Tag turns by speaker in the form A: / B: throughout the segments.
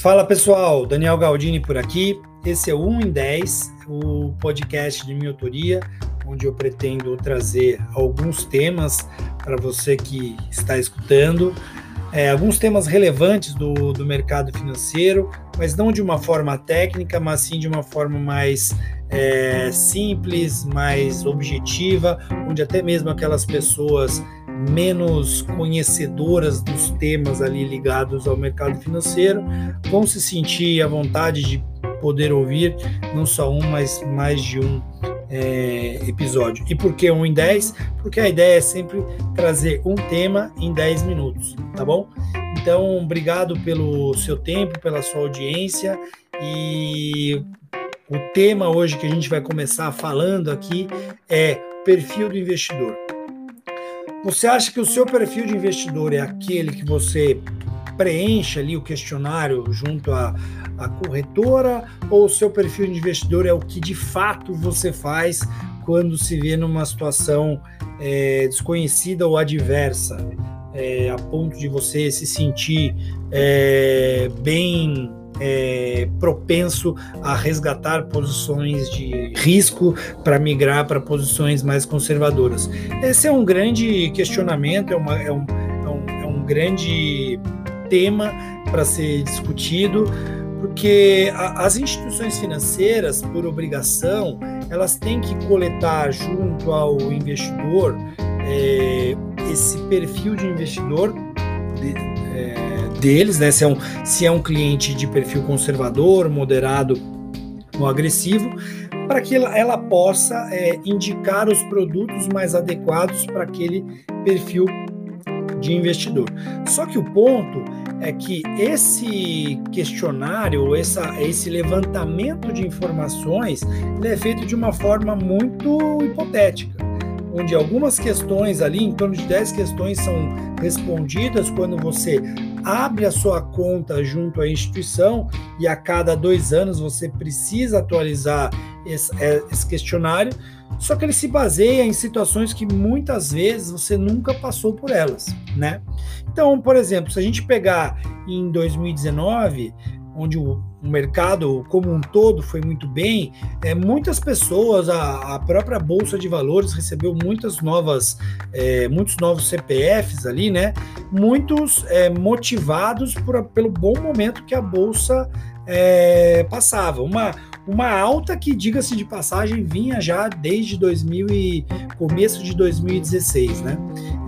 A: Fala pessoal, Daniel Galdini por aqui. Esse é o 1 em 10, o podcast de minha autoria, onde eu pretendo trazer alguns temas para você que está escutando, é, alguns temas relevantes do, do mercado financeiro, mas não de uma forma técnica, mas sim de uma forma mais é, simples, mais objetiva, onde até mesmo aquelas pessoas menos conhecedoras dos temas ali ligados ao mercado financeiro vão se sentir à vontade de poder ouvir não só um, mas mais de um é, episódio. E por que um em 10? Porque a ideia é sempre trazer um tema em 10 minutos, tá bom? Então, obrigado pelo seu tempo, pela sua audiência e o tema hoje que a gente vai começar falando aqui é perfil do investidor. Você acha que o seu perfil de investidor é aquele que você preenche ali o questionário junto à, à corretora? Ou o seu perfil de investidor é o que de fato você faz quando se vê numa situação é, desconhecida ou adversa, é, a ponto de você se sentir é, bem é, propenso a resgatar posições de risco para migrar para posições mais conservadoras. Esse é um grande questionamento, é, uma, é, um, é, um, é um grande tema para ser discutido, porque a, as instituições financeiras, por obrigação, elas têm que coletar junto ao investidor é, esse perfil de investidor. De, é, deles, né? Se é um, se é um cliente de perfil conservador, moderado ou agressivo, para que ela, ela possa é, indicar os produtos mais adequados para aquele perfil de investidor. Só que o ponto é que esse questionário, essa, esse levantamento de informações, é feito de uma forma muito hipotética onde algumas questões ali, em torno de 10 questões, são respondidas quando você abre a sua conta junto à instituição e a cada dois anos você precisa atualizar esse, é, esse questionário. Só que ele se baseia em situações que muitas vezes você nunca passou por elas, né? Então, por exemplo, se a gente pegar em 2019, onde o, mercado como um todo foi muito bem, é, muitas pessoas, a, a própria Bolsa de Valores recebeu muitas novas, é, muitos novos CPFs ali, né? Muitos é, motivados por, pelo bom momento que a Bolsa é, passava. Uma, uma alta que, diga-se de passagem, vinha já desde 2000 e começo de 2016, né?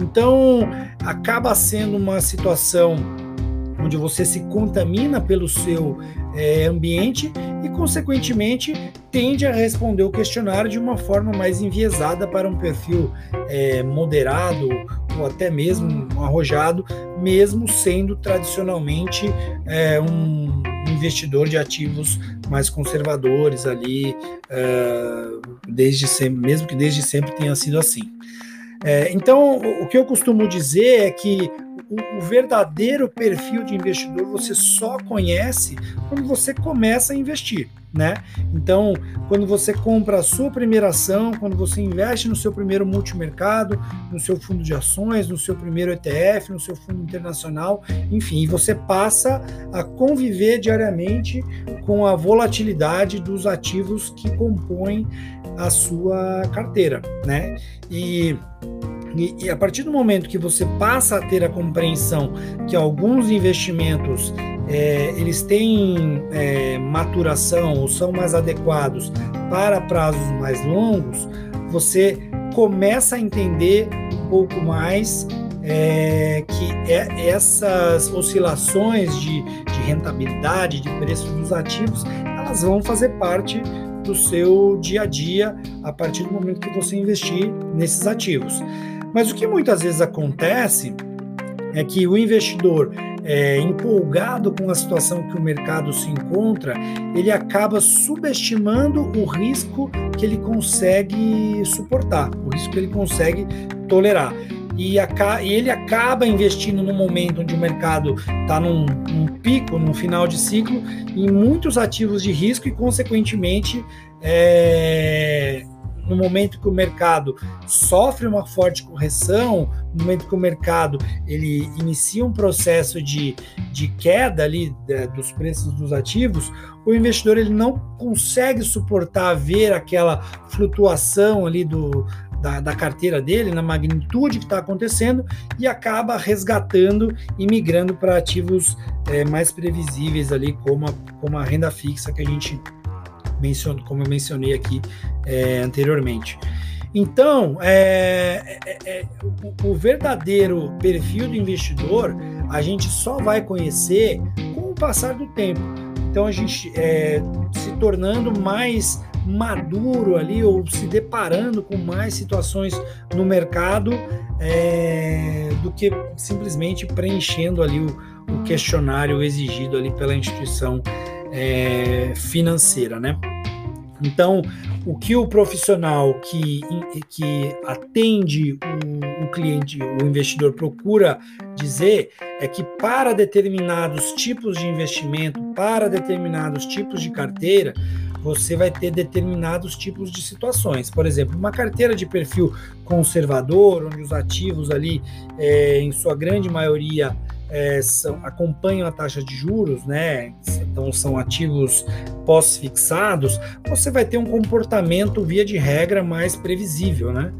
A: Então, acaba sendo uma situação onde você se contamina pelo seu é, ambiente e, consequentemente, tende a responder o questionário de uma forma mais enviesada para um perfil é, moderado ou até mesmo arrojado, mesmo sendo tradicionalmente é, um investidor de ativos mais conservadores ali, é, desde sempre, mesmo que desde sempre tenha sido assim. É, então, o que eu costumo dizer é que o, o, verdadeiro perfil de investidor você só conhece quando você começa a investir, né? Então, quando você compra a sua primeira ação, quando você investe no seu primeiro multimercado, no seu fundo de ações, no seu primeiro ETF, no seu fundo internacional, enfim, você passa a conviver diariamente com a volatilidade dos ativos que compõem a sua carteira, né? E e, e, a partir do momento que você passa a ter a compreensão que alguns investimentos é, eles têm é, maturação ou são mais adequados para prazos mais longos, você começa a entender um pouco mais é, que é, essas oscilações de, de rentabilidade, de preço dos ativos, elas vão fazer parte do seu dia a dia a partir do momento que você investir nesses ativos. Mas o que muitas vezes acontece é que o investidor é, empolgado com a situação que o mercado se encontra, ele acaba subestimando o risco que ele consegue suportar, o risco que ele consegue tolerar. E, e ele acaba investindo no momento onde o mercado está num, num, pico, no final de ciclo, em muitos ativos de risco e, consequentemente, é, no momento que o mercado sofre uma forte correção, no momento que o mercado ele inicia um processo de, de queda ali de, dos preços dos ativos, o investidor ele não consegue suportar ver aquela flutuação ali do, da, da, carteira dele, na magnitude que está acontecendo, e acaba resgatando e migrando para ativos é, mais previsíveis ali, como a, como a renda fixa que a gente mencionou, como eu mencionei aqui é, anteriormente. Então, é, é, é o, o, verdadeiro perfil do investidor a gente só vai conhecer com o passar do tempo. Então, a gente é, se tornando mais maduro ali ou se deparando com mais situações no mercado é, do que simplesmente preenchendo ali o, o, questionário exigido ali pela instituição é, financeira, né? Então, o que o profissional que, que atende o, o cliente, o investidor procura dizer é que para determinados tipos de investimento, para determinados tipos de carteira, você vai ter determinados tipos de situações. Por exemplo, uma carteira de perfil conservador, onde os ativos ali, é, em sua grande maioria, é, são, acompanham a taxa de juros, né? Então são ativos pós-fixados, você vai ter um comportamento via de regra mais previsível, né?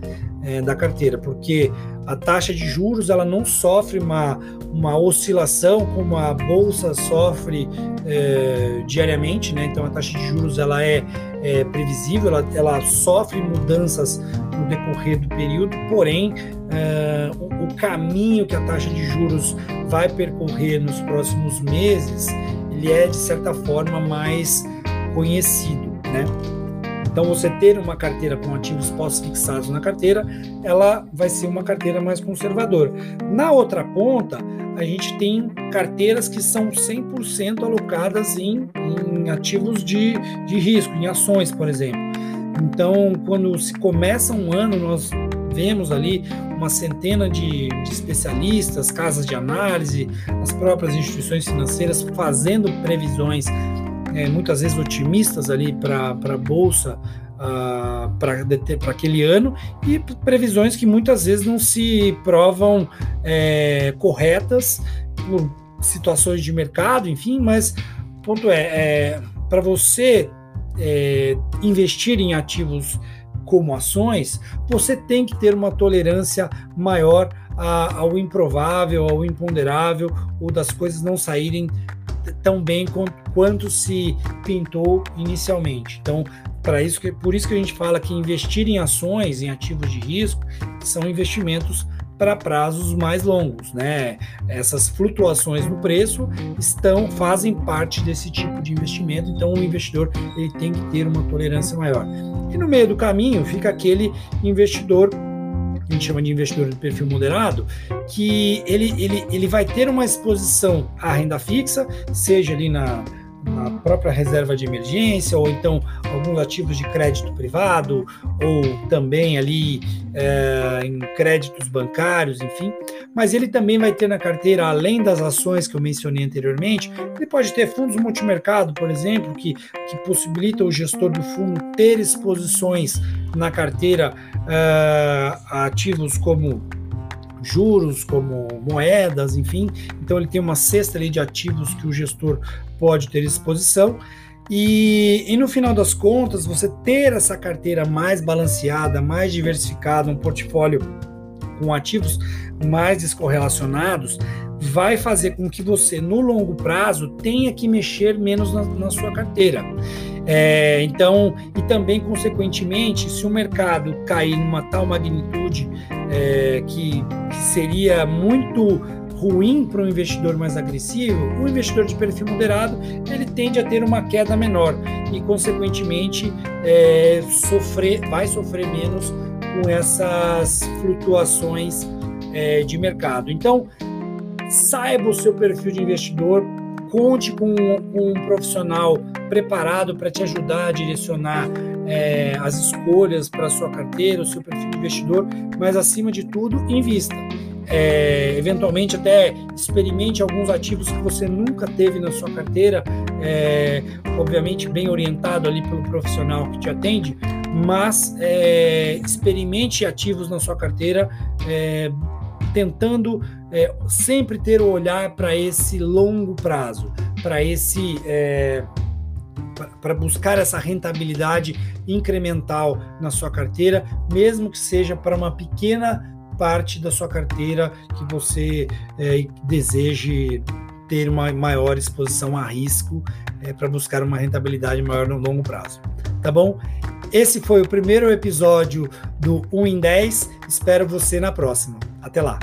A: É, da carteira, porque a taxa de juros ela não sofre uma, uma oscilação como a bolsa sofre é, diariamente, né? Então a taxa de juros ela é, é previsível, ela, ela, sofre mudanças no decorrer do período, porém é, o, o, caminho que a taxa de juros vai percorrer nos próximos meses, ele é de certa forma mais conhecido, né? Então, você ter uma carteira com ativos pós-fixados na carteira, ela vai ser uma carteira mais conservadora. Na outra ponta, a gente tem carteiras que são 100% alocadas em, em ativos de, de risco, em ações, por exemplo. Então, quando se começa um ano, nós vemos ali uma centena de, de, especialistas, casas de análise, as próprias instituições financeiras fazendo previsões é, muitas vezes otimistas ali para a Bolsa uh, para aquele ano e previsões que muitas vezes não se provam é, corretas por situações de mercado, enfim, mas o ponto é, é para você é, investir em ativos como ações, você tem que ter uma tolerância maior ao improvável, ao imponderável, ou das coisas não saírem tão bem quanto se pintou inicialmente. Então, para isso que por isso que a gente fala que investir em ações, em ativos de risco, são investimentos para prazos mais longos, né? Essas flutuações no preço estão fazem parte desse tipo de investimento, então o investidor ele tem que ter uma tolerância maior. E no meio do caminho fica aquele investidor gente chama de investidor de perfil moderado, que ele, ele, ele vai ter uma exposição à renda fixa, seja ali na, na própria reserva de emergência, ou então alguns ativos de crédito privado, ou também ali é, em créditos bancários, enfim. Mas ele também vai ter na carteira, além das ações que eu mencionei anteriormente, ele pode ter fundos multimercado, por exemplo, que, que possibilita o gestor do fundo ter exposições na carteira é, a ativos como juros, como moedas, enfim. Então ele tem uma cesta ali de ativos que o gestor pode ter exposição. E, e, no final das contas, você ter essa carteira mais balanceada, mais diversificada, um portfólio com ativos mais descorrelacionados, vai fazer com que você, no longo prazo, tenha que mexer menos na, na sua carteira. É, então, e também, consequentemente, se o mercado cair numa tal magnitude é, que, que seria muito ruim para um investidor mais agressivo, o investidor de perfil moderado ele tende a ter uma queda menor e, consequentemente, é, sofrer, vai sofrer menos com essas flutuações é, de mercado. Então, saiba o seu perfil de investidor, conte com, um profissional preparado para te ajudar a direcionar é, as escolhas para a sua carteira, o seu perfil de investidor, mas acima de tudo, invista. É, eventualmente até experimente alguns ativos que você nunca teve na sua carteira, é, obviamente bem orientado ali pelo profissional que te atende, mas é, experimente ativos na sua carteira, é, tentando é, sempre ter o olhar para esse longo prazo, para esse é, para buscar essa rentabilidade incremental na sua carteira, mesmo que seja para uma pequena parte da sua carteira que você é, deseje ter uma maior exposição a risco é, para buscar uma rentabilidade maior no longo prazo. Tá bom? Esse foi o primeiro episódio do 1 em 10. Espero você na próxima. Até lá!